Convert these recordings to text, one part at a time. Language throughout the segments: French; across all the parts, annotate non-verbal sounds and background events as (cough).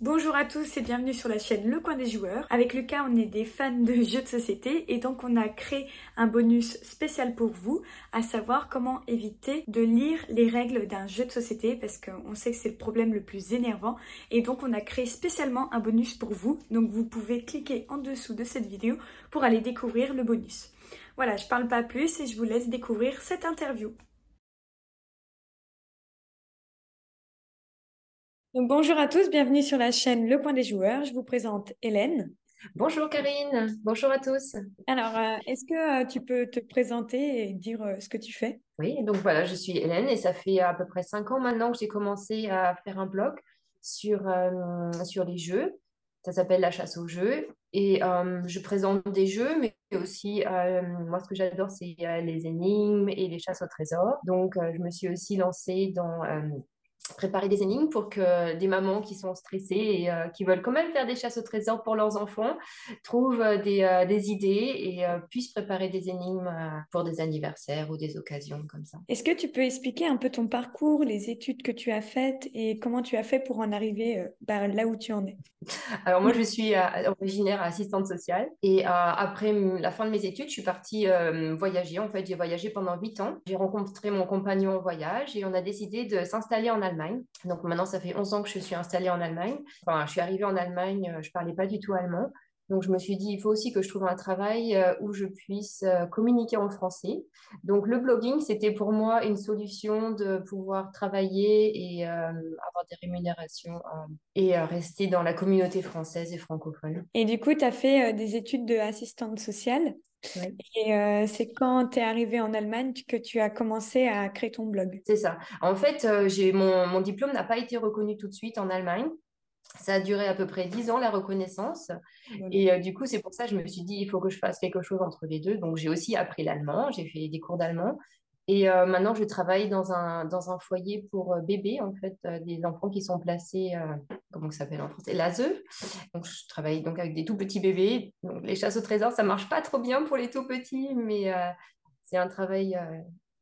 Bonjour à tous et bienvenue sur la chaîne Le Coin des Joueurs. Avec Lucas, on est des fans de (laughs) jeux de société et donc on a créé un bonus spécial pour vous, à savoir comment éviter de lire les règles d'un jeu de société parce qu'on sait que c'est le problème le plus énervant et donc on a créé spécialement un bonus pour vous. Donc vous pouvez cliquer en dessous de cette vidéo pour aller découvrir le bonus. Voilà, je parle pas plus et je vous laisse découvrir cette interview. Bonjour à tous, bienvenue sur la chaîne Le Point des Joueurs. Je vous présente Hélène. Bonjour Karine, bonjour à tous. Alors, euh, est-ce que euh, tu peux te présenter et dire euh, ce que tu fais? Oui, donc voilà, je suis Hélène et ça fait à peu près cinq ans maintenant que j'ai commencé à faire un blog sur, sur les jeux. Ça s'appelle La chasse aux jeux et je présente des jeux, mais aussi, moi ce que j'adore, c'est les énigmes et les chasses au trésor. Donc, je me suis aussi lancée dans préparer des énigmes pour que des mamans qui sont stressées et euh, qui veulent quand même faire des chasses au trésor pour leurs enfants trouvent euh, des, euh, des, idées et puissent préparer des énigmes pour des anniversaires ou des occasions comme ça. Est-ce que tu peux expliquer un peu ton parcours, les études que tu as faites et comment tu as fait pour en arriver bah, là où tu en es? Alors moi, je suis originaire assistante sociale et après la fin de mes études, je suis partie voyager. En fait, j'ai voyagé pendant huit ans. J'ai rencontré mon compagnon en voyage et on a décidé de s'installer en Allemagne donc maintenant, ça fait 11 ans que je suis installée en Allemagne. Enfin, je suis arrivée en Allemagne, euh, je parlais pas du tout allemand. Donc, je me suis dit, il faut aussi que je trouve un travail euh, où je puisse euh, communiquer en français. Donc, le blogging, c'était pour moi une solution de pouvoir travailler et avoir des rémunérations et rester dans la communauté française et francophone. Et du coup, tu as fait des études d'assistante sociale. Et euh, c'est quand tu es arrivé en Allemagne que tu as commencé à créer ton blog. C'est ça. En fait, euh, j'ai mon, mon, diplôme n'a pas été reconnu tout de suite en Allemagne. Ça a duré à peu près dix ans la reconnaissance. Et euh, du coup, c'est pour ça que je me suis dit, il faut que je fasse quelque chose entre les deux. Donc, j'ai aussi appris l'allemand, j'ai fait des cours d'allemand. Et euh, maintenant, je travaille dans un, dans un foyer pour euh, bébés, en fait, euh, des enfants qui sont placés, comment ça s'appelle en français, l'ASE. Donc, je travaille donc avec des tout petits bébés. Les chasses au trésor, ça marche pas trop bien pour les tout petits, mais c'est un travail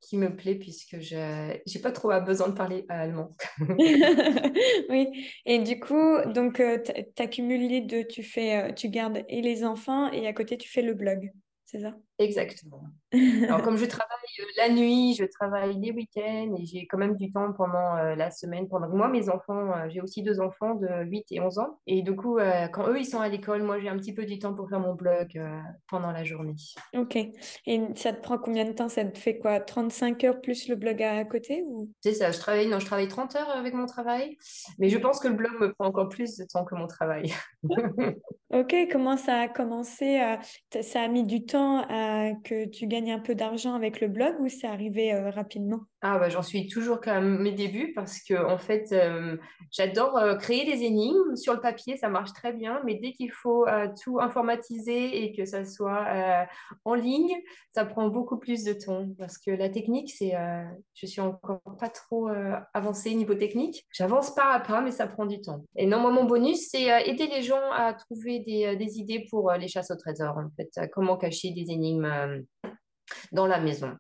qui me plaît puisque je n'ai pas trop besoin de parler allemand. (laughs) oui, et du coup, donc, tu les deux, tu, fais, tu gardes et les enfants et à côté, tu fais le blog c'est ça? Exactement. Alors, (laughs) comme je travaille euh, la nuit, je travaille les week-ends et j'ai quand même du temps pendant euh, la semaine. Pendant moi, mes enfants, euh, j'ai aussi deux enfants de 8 et 11 ans. Et du coup, quand eux, ils sont à l'école, moi, j'ai un petit peu du temps pour faire mon blog pendant la journée. Ok. Et ça te prend combien de temps? Ça te fait quoi? 35 heures plus le blog à côté ou... C'est ça. Je travaille, non, je travaille 30 heures avec mon travail. Mais je pense que le blog me prend encore plus de temps que mon travail. (laughs) ok. Comment ça a commencé Ça a mis du temps à que tu gagnes un peu d'argent avec le blog ou c'est arrivé euh, rapidement? Ah bah, j'en suis toujours même mes débuts parce que en fait euh, j'adore euh, créer des énigmes. Sur le papier ça marche très bien mais dès qu'il faut tout informatiser et que ça soit en ligne ça prend beaucoup plus de temps parce que la technique c'est je suis encore pas trop avancée niveau technique. J'avance pas à pas mais ça prend du temps. Et non moi mon bonus c'est aider les gens à trouver des, des idées pour les chasses au trésor en fait comment cacher des énigmes dans la maison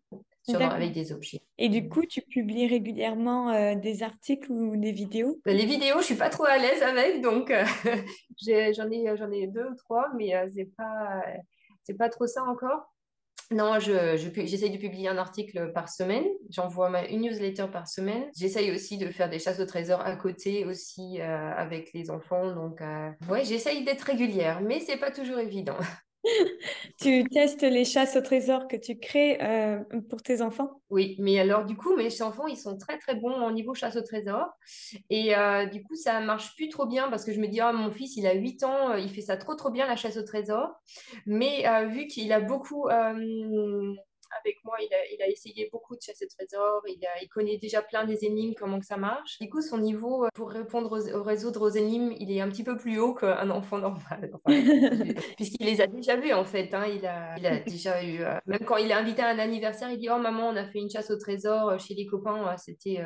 avec des objets. Et du coup, tu publies régulièrement euh, des articles ou des vidéos? Bah, Les vidéos, je suis pas trop à l'aise avec, donc euh, (laughs) j'en ai, j'en ai deux ou trois, mais euh, c'est pas, c'est pas trop ça encore. Non, je, j'essaye de publier un article par semaine. J'envoie une newsletter par semaine. J'essaye aussi de faire des chasses au trésor à côté aussi avec les enfants. Donc, ouais, j'essaye d'être régulière, mais c'est pas toujours évident. (laughs) (laughs) tu testes les chasses au trésor que tu crées euh, pour tes enfants? Oui, mais alors du coup, mes enfants, ils sont très très bons au niveau chasse au trésor. Et euh, du coup, ça marche plus trop bien parce que je me dis, ah, mon fils, il a 8 ans, euh, il fait ça trop trop bien, la chasse au trésor. Mais vu qu'il a beaucoup avec moi, il a, il a, essayé beaucoup de chasser de trésors, il, il, connaît déjà plein des énigmes, comment que ça marche. Du coup, son niveau euh, pour répondre aux, résoudre aux énigmes, il est un petit peu plus haut qu'un enfant normal. (laughs) Puisqu'il les a déjà vus, en fait. Hein. il, a, il a déjà eu, euh, même quand il est invité à un anniversaire, il dit Oh maman, on a fait une chasse au trésor euh, chez les copains, c'était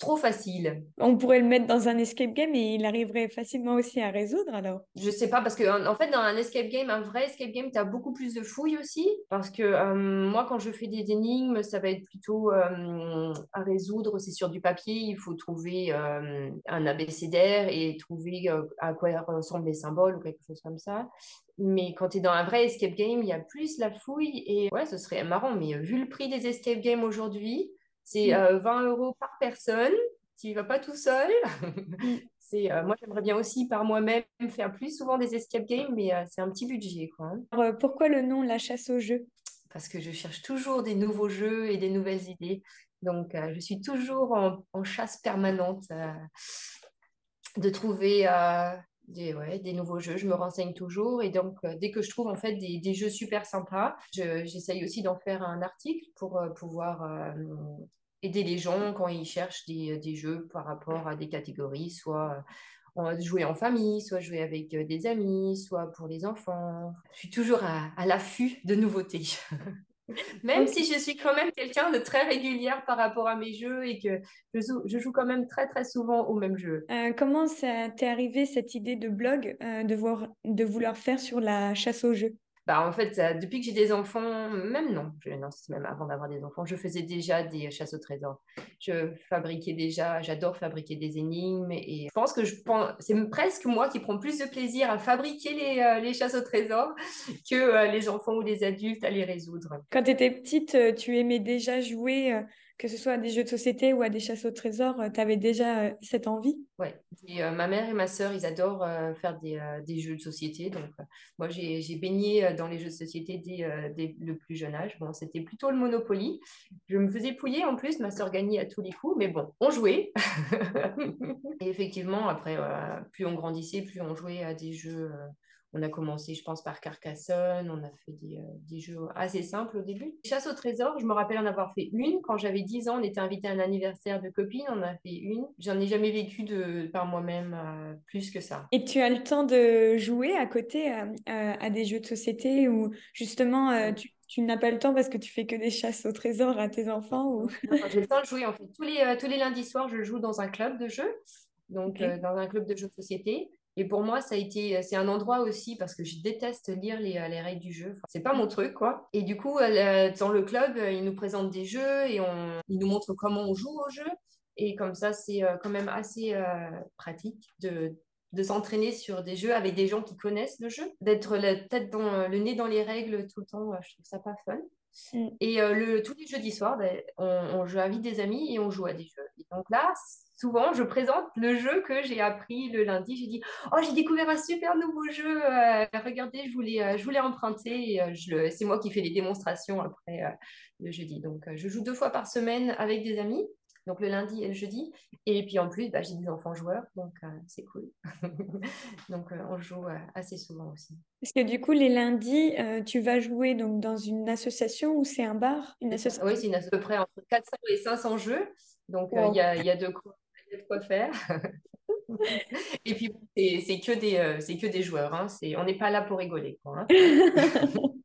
trop facile. On pourrait le mettre dans un escape game et il arriverait facilement aussi à résoudre alors. Je sais pas, parce que en fait, dans un escape game, un vrai escape game, tu as beaucoup plus de fouilles aussi. Parce que euh, moi, quand je fais des énigmes, ça va être plutôt euh, à résoudre. C'est sur du papier, il faut trouver euh, un abécédaire et trouver à quoi ressemblent les symboles ou quelque chose comme ça. Mais quand tu es dans un vrai escape game, il y a plus la fouille. Et ouais, ce serait marrant. Mais vu le prix des escape games aujourd'hui, c'est 20 mm. euros par personne. Tu ne vas pas tout seul. Mm. (laughs) c'est, moi, j'aimerais bien aussi par moi-même faire plus souvent des escape games, mais c'est un petit budget. Quoi. Hein. Alors, pourquoi le nom La chasse aux jeux? Parce que je cherche toujours des nouveaux jeux et des nouvelles idées. Donc, je suis toujours en, chasse permanente de trouver des, ouais, des nouveaux jeux. Je me renseigne toujours. Et donc, dès que je trouve en fait des, des jeux super sympas, j'essaye aussi d'en faire un article pour pouvoir aider les gens quand ils cherchent des, des, jeux par rapport à des catégories, soit jouer en famille, soit jouer avec des amis, soit pour les enfants. Je suis toujours à, à l'affût de nouveautés. (laughs) même si je suis quand même quelqu'un de très régulière par rapport à mes jeux et que je joue, je joue quand même très très souvent au même jeu. Euh, comment ça t'est arrivé cette idée de blog euh, de, voir, de vouloir faire sur la chasse aux jeux? Bah, en fait, depuis que j'ai des enfants, même non, je, non même avant d'avoir des enfants, je faisais déjà des chasses au trésor. Je fabriquais déjà, j'adore fabriquer des énigmes et je pense que je c'est presque moi qui prends plus de plaisir à fabriquer les, euh, les chasses au trésor (laughs) que euh, les enfants ou les adultes à les résoudre. Quand tu étais petite, euh, tu aimais déjà jouer que ce soit à des jeux de société ou à des chasses au trésor, tu avais déjà cette envie? Oui, ma mère et ma sœur, ils adorent faire des, des, jeux de société. Donc, moi, j'ai baigné dans les jeux de société dès, le plus jeune âge. Bon, c'était plutôt le Monopoly. Je me faisais pouiller en plus, ma sœur gagnait à tous les coups, mais bon, on jouait. (laughs) et effectivement, après, plus on grandissait, plus on jouait à des jeux on a commencé, je pense, par Carcassonne. On a fait des, euh, jeux assez simples au début. Chasse au trésor, je me rappelle en avoir fait une. Quand j'avais 10 ans, on était invité à un anniversaire de copine. On a fait une. J'en ai jamais vécu de, par moi-même euh, plus que ça. Et tu as le temps de jouer à côté euh, à, des jeux de société ou justement tu, n'as pas le temps parce que tu fais que des chasses au trésor à tes enfants ou... J'ai le temps de jouer. En fait, tous les, tous les lundis soirs, je joue dans un club de jeux. Donc, dans un club de jeux de société. Et pour moi, ça a été, c'est un endroit aussi parce que je déteste lire les, les règles du jeu. Enfin, c'est pas mon truc, quoi. Et du coup, euh, dans le club, euh, ils nous présentent des jeux et on, ils nous montrent comment on joue au jeu. Et comme ça, c'est euh, quand même assez pratique de, de s'entraîner sur des jeux avec des gens qui connaissent le jeu, d'être la tête dans le nez dans les règles tout le temps. Je trouve ça pas fun. Mm. Et le, tous les jeudis soirs, ben, on, on, je invite des amis et on joue à des jeux. Et donc là, souvent, je présente le jeu que j'ai appris le lundi. J'ai dit, oh, j'ai découvert un super nouveau jeu. Euh, regardez, je voulais, euh, je voulais emprunter. Euh, c'est moi qui fais les démonstrations après le jeudi. Donc, je joue deux fois par semaine avec des amis. Donc, le lundi et le jeudi. Et puis, en plus, bah, j'ai des enfants joueurs. Donc, c'est cool. (laughs) donc, on joue assez souvent aussi. Est-ce que du coup, les lundis, tu vas jouer donc, dans une association ou c'est un bar une association... Oui, c'est une à peu près entre 400 et 500 jeux. Donc, il y, a, y a de quoi de quoi faire. (laughs) Et puis, c'est que, des, euh, que des joueurs. Hein. On n'est pas là pour rigoler. Quoi, hein. (laughs)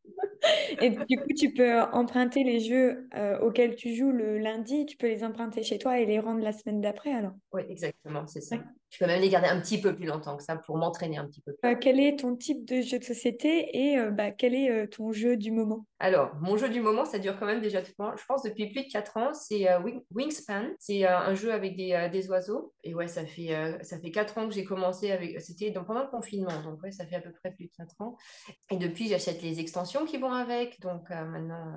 Et du coup, tu peux emprunter les jeux euh, auxquels tu joues le lundi, tu peux les emprunter chez toi et les rendre la semaine d'après alors? Oui, exactement, c'est ça. Je peux même les garder un petit peu plus longtemps que ça pour m'entraîner un petit peu. Euh, quel est ton type de jeu de société et euh, bah, quel est ton jeu du moment? Alors, mon jeu du moment, ça dure quand même déjà, je pense, depuis plus de 4 ans. C'est Wingspan. C'est un jeu avec des, des, oiseaux. Et ouais, ça fait, ça fait 4 ans que j'ai commencé avec. C'était pendant le confinement. Donc, ouais, ça fait à peu près plus de 4 ans. Et depuis, j'achète les extensions qui vont avec. Donc, maintenant,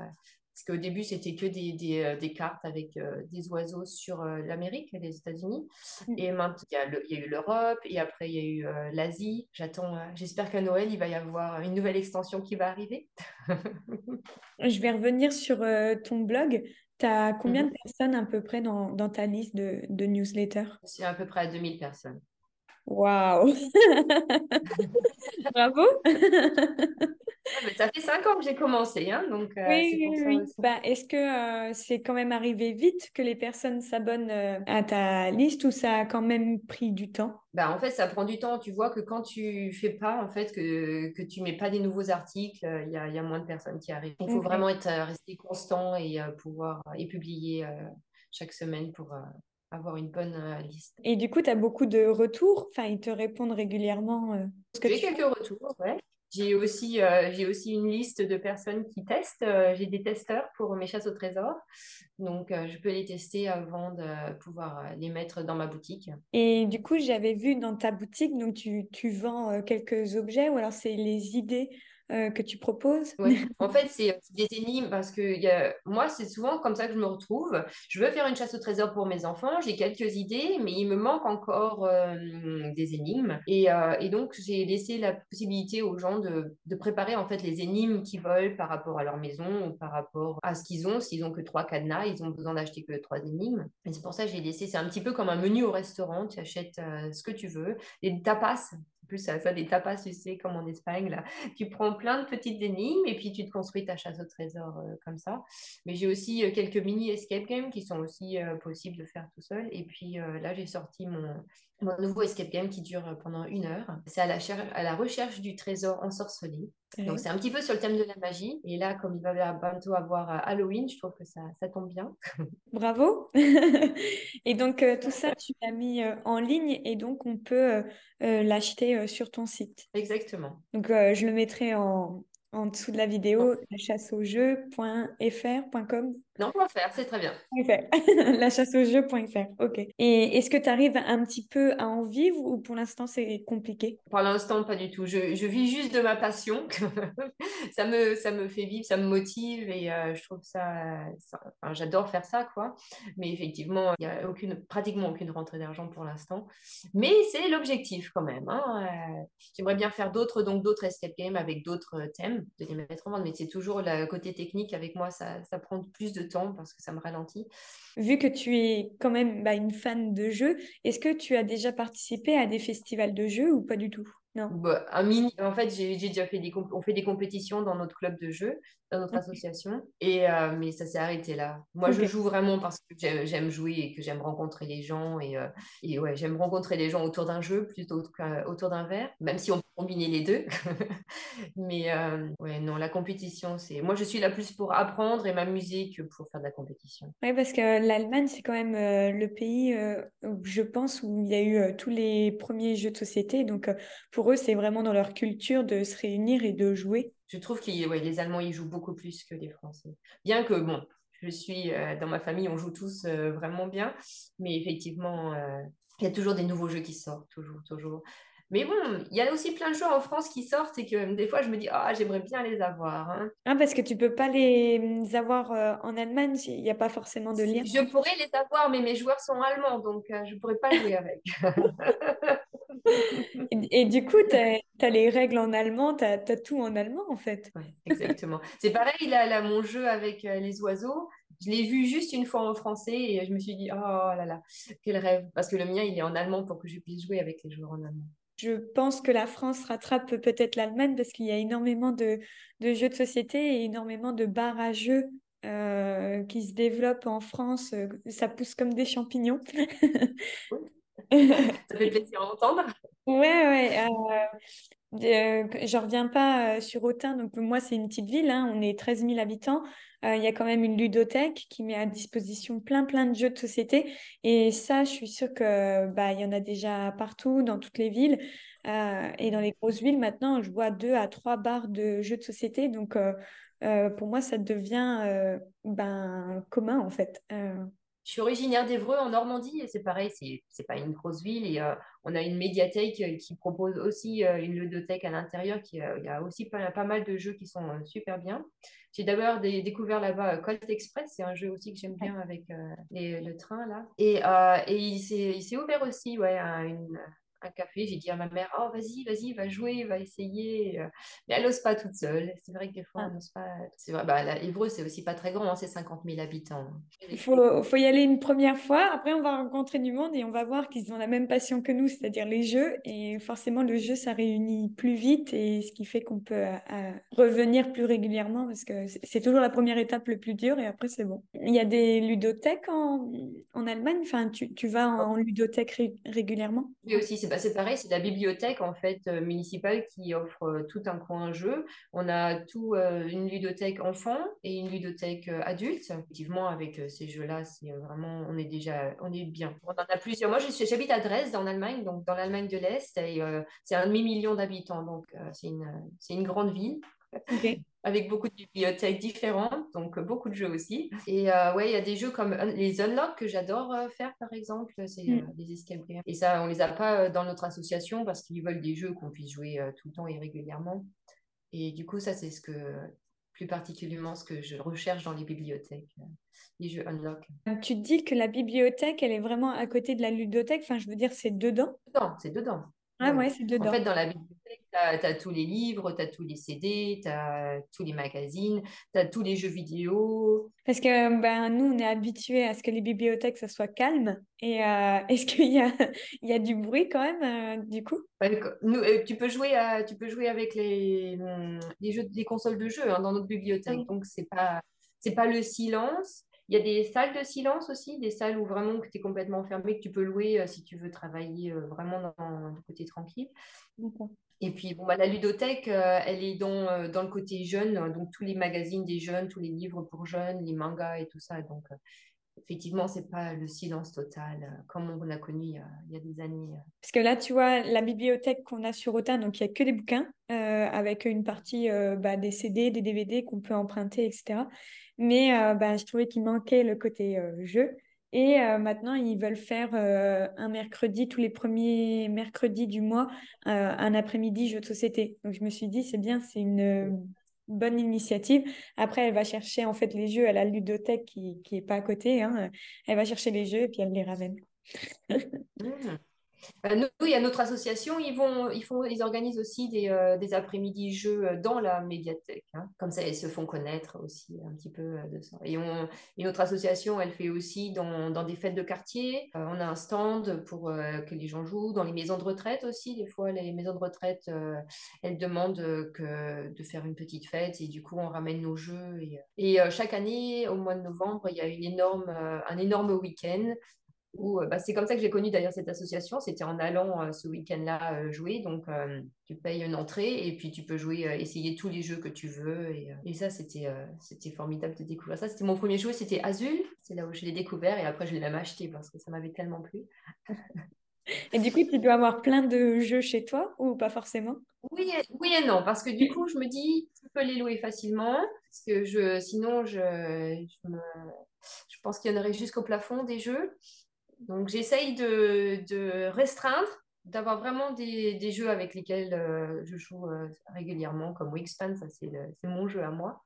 parce qu'au début, c'était que des, des, euh, des, cartes avec euh, des oiseaux sur euh, l'Amérique et les États-Unis. Mm. Et maintenant, il y, a il y a eu l'Europe et après, il y a eu l'Asie. J'attends, j'espère qu'à Noël, il va y avoir une nouvelle extension qui va arriver. (laughs) Je vais revenir sur ton blog. Tu as combien de mm-hmm. personnes à peu près dans, dans ta liste de, de newsletters? C'est à peu près à 2000 personnes. Waouh. (laughs) Bravo. Ça fait cinq ans que j'ai commencé, hein, donc euh, oui, Bah, Est-ce que euh, c'est quand même arrivé vite que les personnes s'abonnent euh, à ta liste ou ça a quand même pris du temps? Bah, En fait, ça prend du temps. Tu vois que quand tu fais pas, en fait, que, que tu mets pas des nouveaux articles, il y a, y, a, moins de personnes qui arrivent. Il faut vraiment être, rester constant et pouvoir et publier chaque semaine pour avoir une bonne liste. Et du coup, tu as beaucoup de retours? Enfin, ils te répondent régulièrement J'ai quelques retours, ouais. J'ai aussi, euh, j'ai aussi une liste de personnes qui testent. Euh, j'ai des testeurs pour mes chasses au trésor. Donc, euh, je peux les tester avant de pouvoir les mettre dans ma boutique. Et du coup, j'avais vu dans ta boutique, donc tu, tu vends quelques objets ou alors c'est les idées euh, que tu proposes (laughs) En fait, c'est des énigmes parce que y a... moi, c'est souvent comme ça que je me retrouve. Je veux faire une chasse au trésor pour mes enfants, j'ai quelques idées, mais il me manque encore euh, des énigmes. Et, euh, et donc, j'ai laissé la possibilité aux gens de, de préparer en fait les énigmes qu'ils veulent par rapport à leur maison ou par rapport à ce qu'ils ont. S'ils ont que trois cadenas, ils ont besoin d'acheter que trois énigmes. Et c'est pour ça que j'ai laissé. C'est un petit peu comme un menu au restaurant. Tu achètes ce que tu veux. Les tapas, plus ça, ça des tapas, tu sais, comme en Espagne, là. Tu prends plein de petites énigmes et puis tu te construis ta chasse au trésor euh, comme ça. Mais j'ai aussi euh, quelques mini escape games qui sont aussi euh, possibles de faire tout seul. Et puis là, j'ai sorti mon, mon nouveau escape game qui dure pendant une heure. C'est à la, à la recherche du trésor ensorcelé. Donc c'est un petit peu sur le thème de la magie. Et là, comme il va bientôt avoir Halloween, je trouve que ça, ça tombe bien. (laughs) Bravo. (laughs) et donc tout ça, tu l'as mis en ligne et donc on peut l'acheter sur ton site. Exactement. Donc je le mettrai en, en dessous de la vidéo, la chasse au jeu.fr.com. Non, .fr, c'est très bien. (laughs) la chasse au jeu.fr, ok. Et est-ce que tu arrives un petit peu à en vivre ou pour l'instant c'est compliqué? Pour l'instant, pas du tout. Je, je, vis juste de ma passion. (laughs) ça, me, ça me fait vivre, ça me motive et euh, je trouve ça. enfin, J'adore faire ça, quoi. Mais effectivement, il n'y a aucune, pratiquement aucune rentrée d'argent pour l'instant. Mais c'est l'objectif quand même. Hein. Euh, j'aimerais bien faire d'autres, donc d'autres escape games avec d'autres thèmes de les mettre en vente, mais c'est toujours le côté technique avec moi, ça, ça, prend plus de temps parce que ça me ralentit. Vu que tu es quand même bah, une fan de jeux, est-ce que tu as déjà participé à des festivals de jeux ou pas du tout? Non. Bah, un mini... En fait, j'ai déjà fait des, on fait des compétitions dans notre club de jeux, dans notre association, et, euh, mais ça s'est arrêté là. Moi, je joue vraiment parce que j'aime jouer et que j'aime rencontrer les gens, et, euh, et ouais, j'aime rencontrer les gens autour d'un jeu plutôt qu'autour d'un verre, même si on peut combiner les deux. (laughs) mais euh, ouais, non, la compétition, c'est. Moi, je suis là plus pour apprendre et m'amuser que pour faire de la compétition. Oui, parce que l'Allemagne, c'est quand même le pays, je pense, où il y a eu tous les premiers jeux de société. Donc, pour c'est vraiment dans leur culture de se réunir et de jouer. Je trouve que les Allemands, ils jouent beaucoup plus que les Français. Bien que, bon, je suis euh, dans ma famille, on joue tous euh, vraiment bien, mais effectivement, euh, il y a toujours des nouveaux jeux qui sortent, toujours, toujours. Mais bon, il y a aussi plein de jeux en France qui sortent et que des fois je me dis, ah, j'aimerais bien les avoir. Hein. Ah, parce que tu peux pas les avoir en Allemagne, il n'y a pas forcément de lien. Je pourrais les avoir, mais mes joueurs sont allemands, donc je ne pourrais pas jouer avec. (laughs) et, du coup, tu as, les règles en allemand, tu as, tout en allemand en fait. exactement. C'est pareil, là, là, mon jeu avec euh, les oiseaux, je l'ai vu juste une fois en français et je me suis dit, oh là là, quel rêve. Parce que le mien, il est en allemand pour que je puisse jouer avec les joueurs en allemand. Je pense que la France rattrape peut-être l'Allemagne parce qu'il y a énormément de, de, jeux de société et énormément de bars à jeux euh, qui se développent en France. Ça pousse comme des champignons. Ça fait plaisir à entendre. Ouais. Euh, euh, je reviens pas euh, sur Autun, donc moi c'est une petite ville, hein, on est 13 000 habitants. Il y a quand même une ludothèque qui met à disposition plein plein de jeux de société. Et ça, je suis sûre que bah, y en a déjà partout, dans toutes les villes. et dans les grosses villes, maintenant, je vois deux à trois bars de jeux de société. Donc pour moi, ça devient ben, commun en fait. Je suis originaire d'Evreux en Normandie et c'est pareil, c'est pas une grosse ville et euh, on a une médiathèque euh, qui propose aussi euh, une ludothèque à l'intérieur qui il y a aussi pas, pas, mal de jeux qui sont super bien. J'ai d'abord découvert là-bas Colt Express, c'est un jeu aussi que j'aime bien avec le train là. Et, et il s'est ouvert aussi ouais, une, un café, j'ai dit à ma mère, oh vas-y, vas-y, va jouer, va essayer. Mais elle n'ose pas toute seule. C'est vrai que des fois, elle n'ose pas. C'est vrai, bah, Évreux, c'est aussi pas très grand, hein, c'est 50 000 habitants. Il faut, faut, y aller une première fois. Après, on va rencontrer du monde et on va voir qu'ils ont la même passion que nous, c'est-à-dire les jeux. Et forcément, le jeu, ça réunit plus vite et ce qui fait qu'on peut euh, revenir plus régulièrement parce que c'est toujours la première étape le plus dur et après, c'est bon. Il y a des ludothèques en, en Allemagne? Enfin, tu, tu vas en, ludothèque régulièrement? Oui, aussi, c'est c'est bah, pareil, c'est la bibliothèque en fait municipale qui offre tout un coin jeu. On a tout une ludothèque enfant et une ludothèque adulte. Effectivement, avec ces jeux-là, c'est vraiment, on est déjà, on est bien. On en a plusieurs. Moi, j'habite à Dresde en Allemagne, donc dans l'Allemagne de l'Est, et c'est un demi million d'habitants, donc c'est une, c'est une grande ville. Avec beaucoup de bibliothèques différentes, donc beaucoup de jeux aussi. Et euh, ouais, il y a des jeux comme les Unlock que j'adore euh, faire, par exemple, c'est mm. euh, des escape games. Et ça, on les a pas dans notre association parce qu'ils veulent des jeux qu'on puisse jouer tout le temps et régulièrement. Et du coup, ça, c'est ce que plus particulièrement ce que je recherche dans les bibliothèques, les jeux Unlock. Tu dis que la bibliothèque, elle est vraiment à côté de la ludothèque. Enfin, je veux dire, c'est dedans. Non, c'est dedans. Ah ouais, c'est dedans. En fait, dans la bibliothèque, tu as, tous les livres, tu as tous les CD, tu as tous les magazines, tu as tous les jeux vidéo. Parce que ben, nous, on est habitués à ce que les bibliothèques, ça soit calme. Et euh, (laughs) est-ce qu'il y a, il y a du bruit quand même, euh, du coup? Nous, euh, tu, peux jouer à, tu peux jouer avec les, les, jeux, les consoles de jeux hein, dans notre bibliothèque. Donc, ce n'est pas, pas le silence. Il y a des salles de silence aussi, des salles où vraiment tu es complètement enfermé, que tu peux louer euh, si tu veux travailler euh, vraiment dans le côté tranquille. Et puis, bon, bah, la ludothèque, euh, elle est dans, dans le côté jeune, donc tous les magazines des jeunes, tous les livres pour jeunes, les mangas et tout ça. Donc, effectivement, c'est pas le silence total comme on a connu il y a, des années. Parce que là, tu vois, la bibliothèque qu'on a sur Autun, donc il n'y a que des bouquins, avec une partie bah, des CD, des DVD qu'on peut emprunter, etc. Mais euh, bah, je trouvais qu'il manquait le côté euh, jeu. Et euh, maintenant, ils veulent faire un mercredi, tous les premiers mercredis du mois, un après-midi jeu de société. Donc je me suis dit, c'est bien, c'est une bonne initiative. Après, elle va chercher en fait les jeux à la ludothèque qui n'est pas à côté. Hein. Elle va chercher les jeux et puis elle les ramène. Bah, nous, il y a notre association, ils, vont, ils, font, ils organisent aussi des, euh, après-midi jeux euh, dans la médiathèque. Hein. Comme ça, ils se font connaître aussi un petit peu euh, de ça. Et, on, et notre association, elle fait aussi dans, dans des fêtes de quartier. on a un stand pour que les gens jouent, dans les maisons de retraite aussi. Des fois, les maisons de retraite, elles demandent que, de faire une petite fête et du coup, on ramène nos jeux. Et, et chaque année, au mois de novembre, il y a une énorme, un énorme week-end euh, bah, c'est comme ça que j'ai connu d'ailleurs cette association. C'était en allant euh, ce week-end-là euh, jouer. Donc, tu payes une entrée et puis tu peux jouer, essayer tous les jeux que tu veux. Et, ça, c'était c'était formidable de découvrir ça. C'était mon premier jeu, c'était Azul. C'est là où je l'ai découvert et après, je l'ai même acheté parce que ça m'avait tellement plu. (laughs) et du coup, tu dois avoir plein de jeux chez toi ou pas forcément? Oui et, oui et non, parce que du coup, je me dis, tu peux les louer facilement. Parce que je, sinon, je, je, je pense qu'il y en aurait jusqu'au plafond des jeux. Donc j'essaye de, restreindre, d'avoir vraiment des, jeux avec lesquels euh, je joue euh, régulièrement, comme Wingspan, ça c'est mon jeu à moi.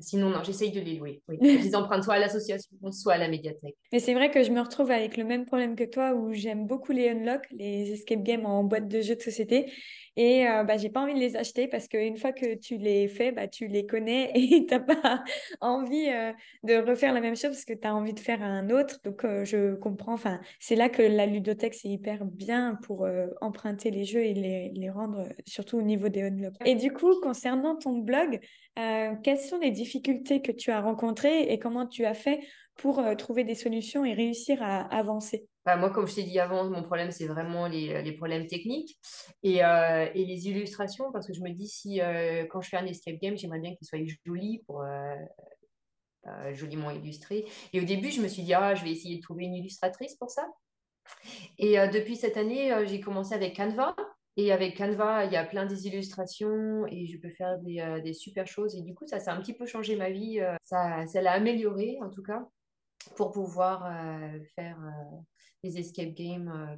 sinon, non, j'essaye de les louer. Oui. je (laughs) les emprunte soit à l'association, soit à la médiathèque. Mais c'est vrai que je me retrouve avec le même problème que toi, où j'aime beaucoup les unlock, les escape games en boîte de jeux de société. Et euh, bah, j'ai pas envie de les acheter parce qu'une fois que tu les fais, bah, tu les connais (laughs) et tu n'as pas envie euh, de refaire la même chose parce que tu as envie de faire un autre. Donc, je comprends. Enfin, c'est là que la ludothèque, c'est hyper bien pour emprunter les jeux et les, les, rendre, surtout au niveau des unlock. Et du coup, concernant ton blog, quelles sont les difficultés que tu as rencontrées et comment tu as fait pour trouver des solutions et réussir à avancer? Moi, comme je t'ai dit avant, mon problème, c'est vraiment les, les, problèmes techniques et, euh, et, les illustrations, parce que je me dis, si euh, quand je fais un escape game, j'aimerais bien qu'il soit joli pour euh, joliment illustré. Et au début, je me suis dit, ah, je vais essayer de trouver une illustratrice pour ça. Et depuis cette année, j'ai commencé avec Canva. Et avec Canva, il y a plein des illustrations et je peux faire des, des super choses. Et du coup, ça, ça a un petit peu changé ma vie. Ça, ça l'a amélioré, en tout cas, pour pouvoir faire des escape games euh,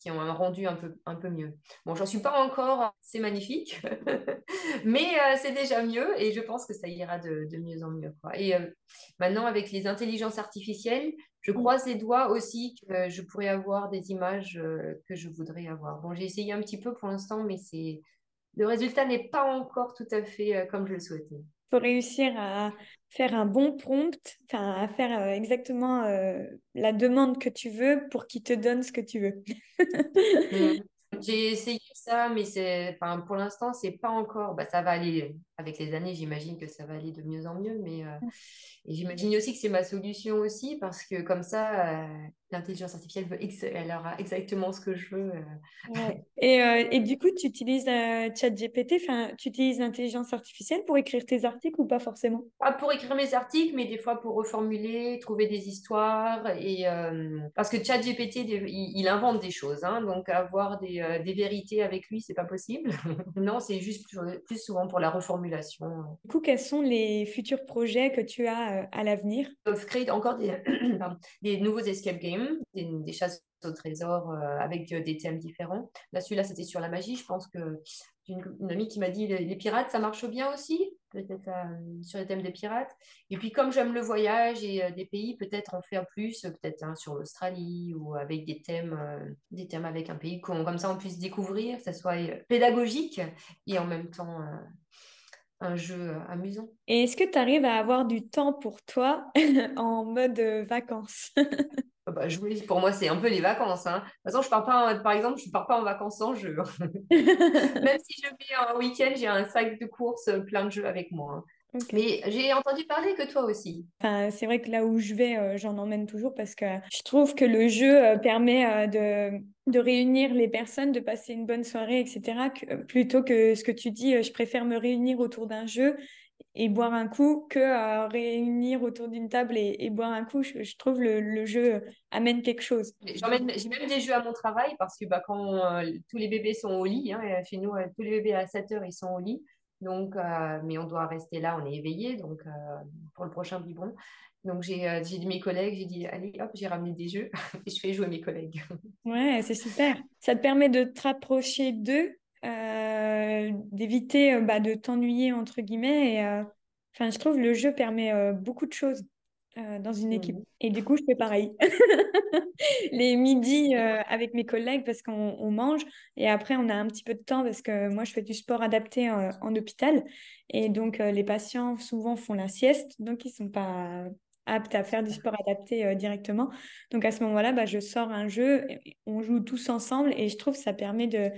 qui ont un rendu un peu, un peu mieux. Bon, j'en suis pas encore, c'est magnifique, (laughs) mais euh, c'est déjà mieux et je pense que ça ira de, de mieux en mieux. Quoi. Et euh, maintenant, avec les intelligences artificielles, je mm. croise les doigts aussi que je pourrais avoir des images que je voudrais avoir. Bon, j'ai essayé un petit peu pour l'instant, mais c'est le résultat n'est pas encore tout à fait comme je le souhaitais faut réussir à faire un bon prompt, à faire euh, exactement euh, la demande que tu veux pour qu'il te donne ce que tu veux. (laughs) Mm. (laughs) J'ai essayé ça, mais c'est, pour l'instant, c'est pas encore. Bah, ça va aller avec les années, j'imagine que ça va aller de mieux en mieux. Mais j'imagine aussi que c'est ma solution aussi, parce que comme ça, l'intelligence artificielle, veut elle aura exactement ce que je veux. (laughs) Et, et, du coup, tu utilises ChatGPT, enfin, tu utilises l'intelligence artificielle pour écrire tes articles ou pas forcément? Pas pour écrire mes articles, mais des fois pour reformuler, trouver des histoires. Et, parce que ChatGPT, il, il, invente des choses. Hein, donc, avoir des, des, vérités avec lui, c'est pas possible. (laughs) non, c'est juste plus, plus souvent pour la reformulation. Du coup, quels sont les futurs projets que tu as euh, à l'avenir? Créer encore des, (clears throat) des nouveaux escape games, des, chasses au trésor euh, avec euh, des thèmes différents. Là, celui-là, c'était sur la magie. Je pense que j'ai une, amie qui m'a dit les, pirates, ça marche bien aussi, peut-être sur les thèmes des pirates. Et puis, comme j'aime le voyage et des pays, peut-être en faire plus, peut-être hein, sur l'Australie ou avec des thèmes, des thèmes avec un pays, comme ça on puisse découvrir, que ça soit pédagogique et en même temps un jeu euh, amusant. Et est-ce que tu arrives à avoir du temps pour toi (laughs) en mode euh, vacances? (laughs) ah bah, pour moi, c'est un peu les vacances. Hein. De toute façon, je pars pas, par exemple, je ne pars pas en vacances sans jeu. (laughs) Même si je vais un week-end, j'ai un sac de courses euh, plein de jeux avec moi. Hein. Mais j'ai entendu parler que toi aussi. Enfin, c'est vrai que là où je vais, euh, j'en emmène toujours parce que je trouve que le jeu euh, permet euh, de, de, réunir les personnes, de passer une bonne soirée, etc. plutôt que ce que tu dis, je préfère me réunir autour d'un jeu et boire un coup que réunir autour d'une table et, boire un coup. Je, trouve le, le jeu amène quelque chose. J'ai même des jeux à mon travail parce que bah, quand tous les bébés sont au lit, hein, chez nous, tous les bébés à 7 heures, ils sont au lit. Donc, euh, mais on doit rester là, on est éveillé donc, euh, pour le prochain biberon. Donc, j'ai euh, dit à mes collègues, j'ai dit, allez, hop, j'ai ramené des jeux (laughs) et je fais jouer mes collègues. Ouais, c'est super. Ça te permet de te rapprocher d'eux, d'éviter bah, de t'ennuyer, entre guillemets. Et, enfin, je trouve le jeu permet beaucoup de choses. Euh, dans une équipe. Et du coup, je fais pareil. (laughs) les midis euh, avec mes collègues parce qu'on mange et après on a un petit peu de temps parce que moi je fais du sport adapté euh, en hôpital et donc les patients souvent font la sieste donc ils sont pas aptes à faire du sport adapté directement. Donc à ce moment-là, bah, je sors un jeu, on joue tous ensemble et je trouve que ça permet de,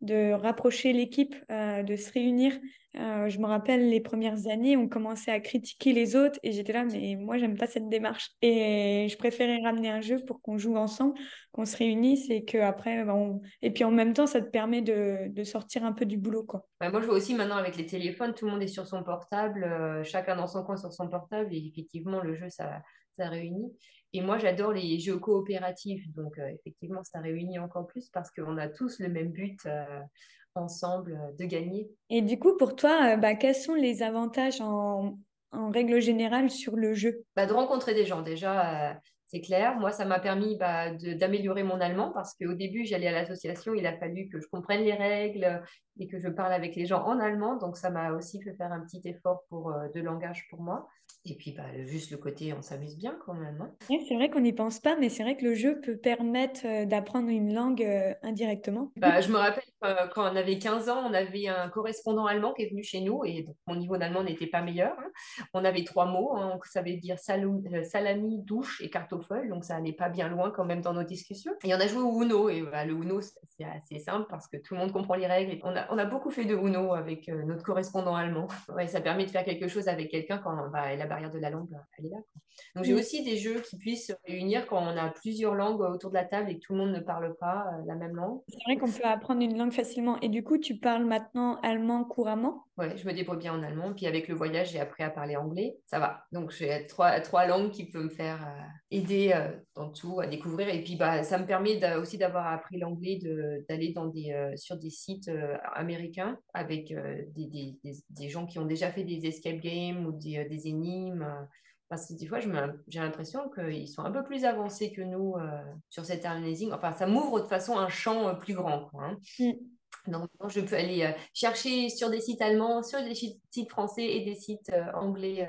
de rapprocher l'équipe, de se réunir euh, je me rappelle les premières années, on commençait à critiquer les autres et j'étais là, mais moi, j'aime pas cette démarche. Et je préférais ramener un jeu pour qu'on joue ensemble, qu'on se réunisse et que après, bah, et puis en même temps, ça te permet de, de sortir un peu du boulot, quoi. moi, je vois aussi maintenant avec les téléphones, tout le monde est sur son portable, euh, chacun dans son coin sur son portable et effectivement, le jeu, ça, ça réunit. Et moi, j'adore les jeux coopératifs, donc euh, effectivement, ça réunit encore plus parce qu'on a tous le même but ensemble euh, de gagner. Et du coup, pour toi, euh, bah, quels sont les avantages en, en règle générale sur le jeu? Bah, De rencontrer des gens, déjà, euh, c'est clair. Moi, ça m'a permis bah, d'améliorer mon allemand parce qu'au début, j'allais à l'association, il a fallu que je comprenne les règles et que je parle avec les gens en allemand. Donc, ça m'a aussi fait faire un petit effort pour, de langage pour moi. Et puis, bah, juste le côté, on s'amuse bien quand même. Hein. c'est vrai qu'on n'y pense pas, mais c'est vrai que le jeu peut permettre euh, d'apprendre une langue euh, indirectement. Bah, je me rappelle euh, quand on avait 15 ans, on avait un correspondant allemand qui est venu chez nous et donc, mon niveau d'allemand n'était pas meilleur. Hein. On avait trois mots, hein, ça veut dire salami, douche et donc ça n'allait pas bien loin quand même dans nos discussions. Et on a joué au Uno, et bah, le Uno, c'est assez simple parce que tout le monde comprend les règles. Et on, a, on a beaucoup fait de Uno avec notre correspondant allemand. (laughs) Ouais, ça permet de faire quelque chose avec quelqu'un quand on va là-bas de la langue, elle est là. Donc j'ai aussi des jeux qui puissent se réunir quand on a plusieurs langues autour de la table et que tout le monde ne parle pas euh, la même langue. C'est vrai qu'on peut apprendre une langue facilement. Et du coup, tu parles maintenant allemand couramment? Ouais, je me débrouille bien en allemand. Puis avec le voyage, j'ai appris à parler anglais. Ça va. Donc j'ai trois, trois langues qui peuvent me faire euh, aider euh, dans tout, à découvrir. Et puis bah, ça me permet aussi d'avoir appris l'anglais, d'aller dans des, sur des sites américains avec des, des, des, gens qui ont déjà fait des escape games ou des, des énigmes parce que des fois, j'ai l'impression qu'ils sont un peu plus avancés que nous euh, sur cet amazing. Enfin, ça m'ouvre de façon un champ euh, plus grand. Quoi, hein. mm. Donc, je peux aller euh, chercher sur des sites allemands, sur des sites français et des sites anglais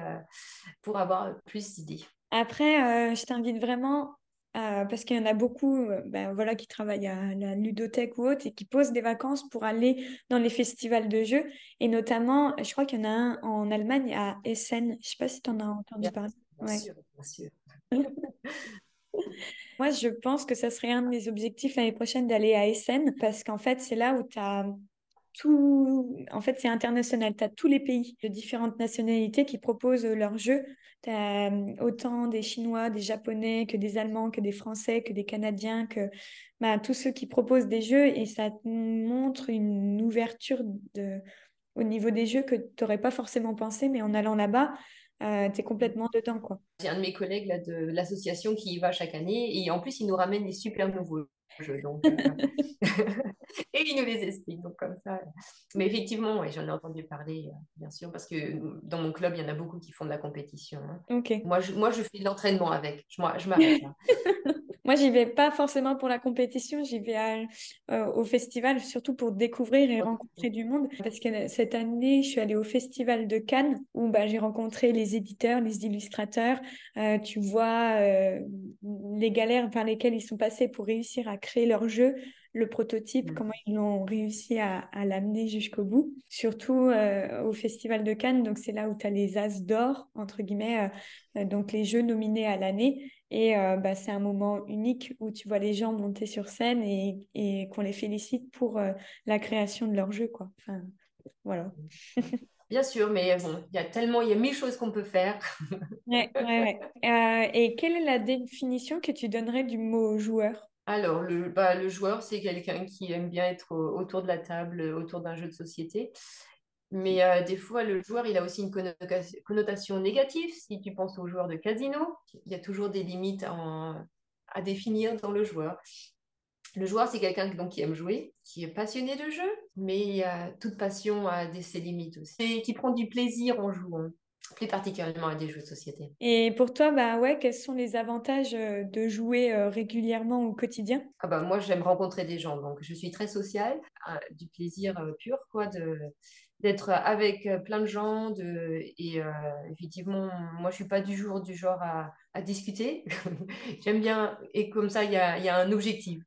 pour avoir plus d'idées. Après, je t'invite vraiment euh, parce qu'il y en a beaucoup euh, ben, voilà, qui travaillent à la ludothèque ou autre et qui posent des vacances pour aller dans les festivals de jeux. Et notamment, je crois qu'il y en a un en Allemagne à Essen. Je ne sais pas si tu en as entendu parler. Bien sûr, bien (laughs) sûr. Moi, je pense que ça serait un de mes objectifs l'année prochaine d'aller à Essen parce qu'en fait, c'est là où tu as tout. En fait, c'est international. Tu as tous les pays de différentes nationalités qui proposent leurs jeux. Tu as autant des Chinois, des Japonais, que des Allemands, que des Français, que des Canadiens, que bah, tous ceux qui proposent des jeux. Et ça montre une ouverture au niveau des jeux que tu n'aurais pas forcément pensé, mais en allant là-bas, euh, tu complètement dedans. quoi. J'ai un de mes collègues de l'association qui y va chaque année et en plus, il nous ramène des super nouveaux. Donc, euh, (laughs) et il nous les explique. Donc, comme ça. Mais effectivement, ouais, j'en ai entendu parler, euh, bien sûr, parce que dans mon club, il y en a beaucoup qui font de la compétition. Hein. Moi, je, moi, je fais de l'entraînement avec. Je, je m'arrête là. (laughs) Moi, j'y vais pas forcément pour la compétition, j'y vais euh, au festival surtout pour découvrir et rencontrer du monde. Parce que cette année, je suis allée au festival de Cannes où bah, j'ai rencontré les éditeurs, les illustrateurs. Euh, tu vois euh, les galères par lesquelles ils sont passés pour réussir à créer leur jeu, le prototype, mm. comment ils ont réussi à, l'amener jusqu'au bout. Surtout au festival de Cannes, donc c'est là où tu as les As d'or, entre guillemets, donc les jeux nominés à l'année. Et euh, bah, c'est un moment unique où tu vois les gens monter sur scène et, et qu'on les félicite pour euh, la création de leur jeu. Quoi. Enfin, voilà. (laughs) Bien sûr, mais bon, il y a tellement, il y a mille choses qu'on peut faire. ouais, ouais, euh, et quelle est la définition que tu donnerais du mot joueur? Alors, le, bah, le joueur, c'est quelqu'un qui aime bien être autour de la table, autour d'un jeu de société. Mais euh, des fois, le joueur, il a aussi une connotation négative. Si tu penses aux joueurs de casino, il y a toujours des limites à définir dans le joueur. Le joueur, c'est quelqu'un qui aime jouer, qui est passionné de jeu, mais toute passion a des, ses limites aussi. Et qui prend du plaisir en jouant plus particulièrement à des jeux de société. Et pour toi, bah ouais, quels sont les avantages euh, de jouer euh, régulièrement au quotidien? Ah bah, Moi, j'aime rencontrer des gens, donc je suis très sociale, du plaisir pur, quoi, de, d'être avec euh, plein de gens. De, et euh, effectivement, moi, je suis pas du jour du genre à, à discuter. (laughs) J'aime bien, et comme ça, il y a, y a, un objectif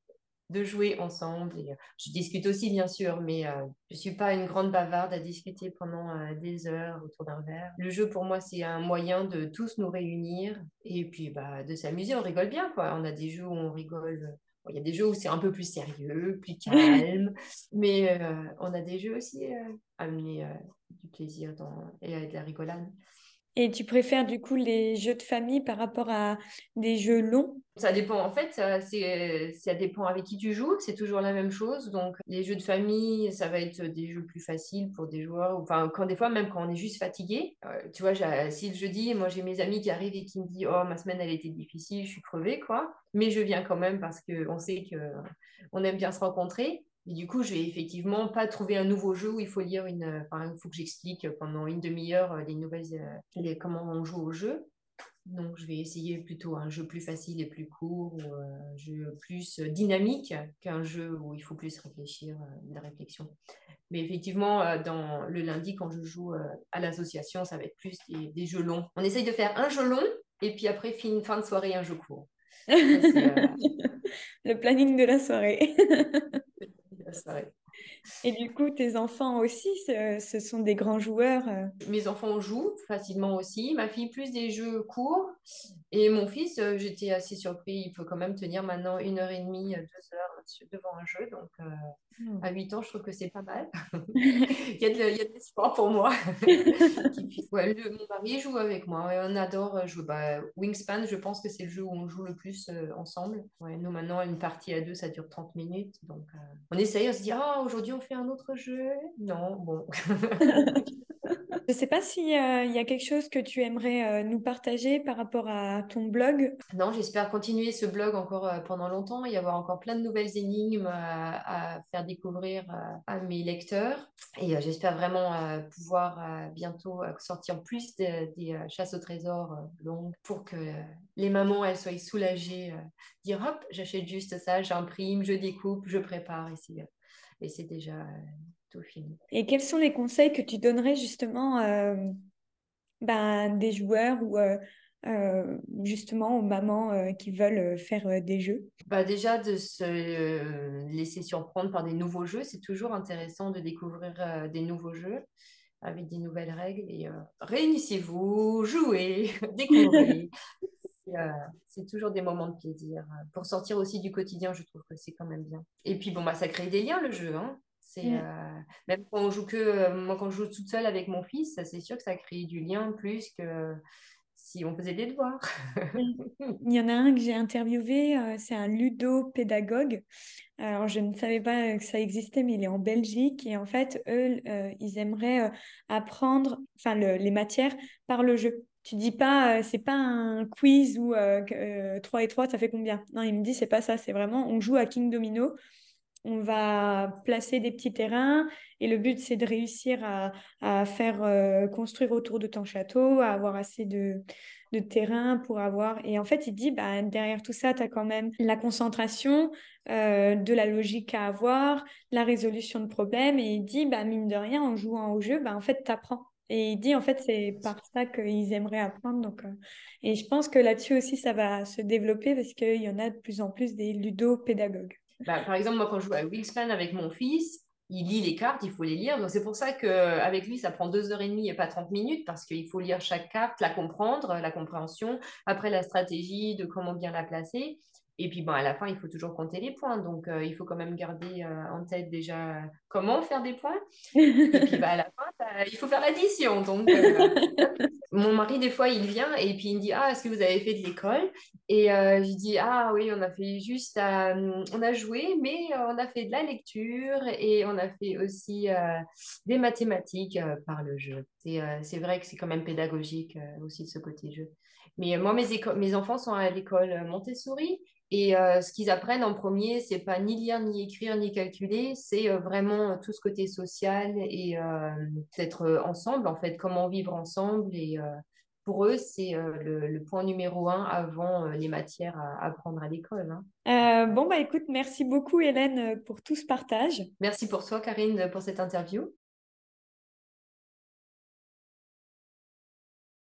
de jouer ensemble. Et, euh, je discute aussi, bien sûr, mais je suis pas une grande bavarde à discuter pendant des heures autour d'un verre. Le jeu, pour moi, c'est un moyen de tous nous réunir et puis bah, de s'amuser. On rigole bien, quoi. On a des jeux où on rigole il y a des jeux où c'est un peu plus sérieux, plus (laughs) calme, mais euh, on a des jeux aussi à euh, amener euh, du plaisir dans, et de la rigolade. Et tu préfères du coup les jeux de famille par rapport à des jeux longs? Ça dépend. En fait, ça, ça dépend avec qui tu joues. C'est toujours la même chose. Donc, les jeux de famille, ça va être des jeux plus faciles pour des joueurs. Enfin, quand des fois, même quand on est juste fatigué. Euh, tu vois, si le jeudi, moi j'ai mes amis qui arrivent et qui me disent Oh, ma semaine elle était difficile, je suis crevée, quoi. Mais je viens quand même parce qu'on sait qu'on aime bien se rencontrer. Et du coup, je vais effectivement pas trouver un nouveau jeu où il faut lire une. Enfin, il faut que j'explique pendant une demi-heure euh, les nouvelles, euh, les, comment on joue au jeu. Donc, je vais essayer plutôt un jeu plus facile et plus court, ou un jeu plus dynamique qu'un jeu où il faut plus réfléchir, de la réflexion. Mais effectivement, euh, dans le lundi, quand je joue à l'association, ça va être plus des, jeux longs. On essaye de faire un jeu long et puis après, fin, fin de soirée, un jeu court. (laughs) le planning de la soirée. (laughs) Et du coup, tes enfants aussi, ce, sont des grands joueurs euh? Mes enfants jouent facilement aussi. Ma fille, plus des jeux courts. Et mon fils, euh, j'étais assez surpris. Il peut quand même tenir maintenant une heure et demie, deux heures devant un jeu. Donc, euh. À 8 ans, je trouve que c'est pas mal. (laughs) (laughs) il, y a de, l'espoir pour moi. (laughs) mon mari joue avec moi. on adore jouer. Bah, Wingspan, je pense que c'est le jeu où on joue le plus ensemble. Ouais, nous, maintenant, une partie à deux, ça dure 30 minutes. Donc, on essaye, on se dit, ah, aujourd'hui, on fait un autre jeu? Non, bon. Je ne sais pas s'il euh, y a quelque chose que tu aimerais euh, nous partager par rapport à ton blog. Non, j'espère continuer ce blog encore euh, pendant longtemps y avoir encore plein de nouvelles énigmes à faire découvrir à mes lecteurs. Et j'espère vraiment pouvoir bientôt sortir plus des chasses au trésor longues pour que les mamans elles soient soulagées, dire hop, j'achète juste ça, j'imprime, je découpe, je prépare et et c'est déjà fini. Et quels sont les conseils que tu donnerais justement euh, ben, des joueurs ou euh, euh, justement aux mamans qui veulent faire des jeux? Bah Déjà, de se laisser surprendre par des nouveaux jeux. C'est toujours intéressant de découvrir des nouveaux jeux avec des nouvelles règles. Et réunissez-vous, jouez, (laughs) découvrez. c'est toujours des moments de plaisir. Pour sortir aussi du quotidien, je trouve que c'est quand même bien. Et puis, bon, bah, ça crée des liens, le jeu. Hein C'est même quand on joue que moi quand je joue toute seule avec mon fils, c'est sûr que ça crée du lien plus que si on faisait des devoirs. (laughs) Il y en a un que j'ai interviewé, euh, c'est un ludopédagogue. Alors, je ne savais pas que ça existait, mais il est en Belgique. Et en fait, eux, euh, ils aimeraient euh, apprendre enfin, les matières par le jeu. Tu dis pas, c'est pas un quiz où 3 et 3, ça fait combien? Non, il me dit, c'est pas ça. C'est vraiment, on joue à King Domino on va placer des petits terrains et le but c'est de réussir à, faire euh, construire autour de ton château, à avoir assez de, de terrain pour avoir... Et en fait, il dit, bah, derrière tout ça, tu as quand même la concentration, euh, de la logique à avoir, la résolution de problèmes. Et il dit, bah, mine de rien, en jouant au jeu, bah, en fait, tu apprends. Et il dit, en fait, c'est par ça qu'ils aimeraient apprendre. Donc, euh, Et je pense que là-dessus aussi, ça va se développer parce qu'il y en a de plus en plus des ludopédagogues. Bah, par exemple, moi, quand je joue à Wingspan avec mon fils, il lit les cartes, il faut les lire. Donc, c'est pour ça qu'avec lui, ça prend deux heures et demie et pas 30 minutes parce qu'il faut lire chaque carte, la comprendre, la compréhension, après la stratégie de comment bien la placer. Et puis, bon, à la fin, il faut toujours compter les points. Donc, euh, il faut quand même garder euh, en tête déjà comment faire des points. et puis, bah, à la fin, il faut faire l'addition. Donc, euh, (laughs) mon mari, des fois, il vient et puis il me dit Ah, est-ce que vous avez fait de l'école? Et je dis Ah, oui, on a fait juste. on a joué, mais on a fait de la lecture et on a fait aussi des mathématiques par le jeu. C'est vrai que c'est quand même pédagogique aussi de ce côté jeu. Mais moi, mes, mes enfants sont à l'école Montessori et euh, ce qu'ils apprennent en premier, c'est pas ni lire, ni écrire, ni calculer, c'est euh, vraiment tout ce côté social et euh, être ensemble, en fait, comment vivre ensemble. Et pour eux, c'est le, point numéro un avant les matières à apprendre à l'école. Hein. bon, bah écoute, merci beaucoup Hélène pour tout ce partage. Merci pour toi, Karine, pour cette interview.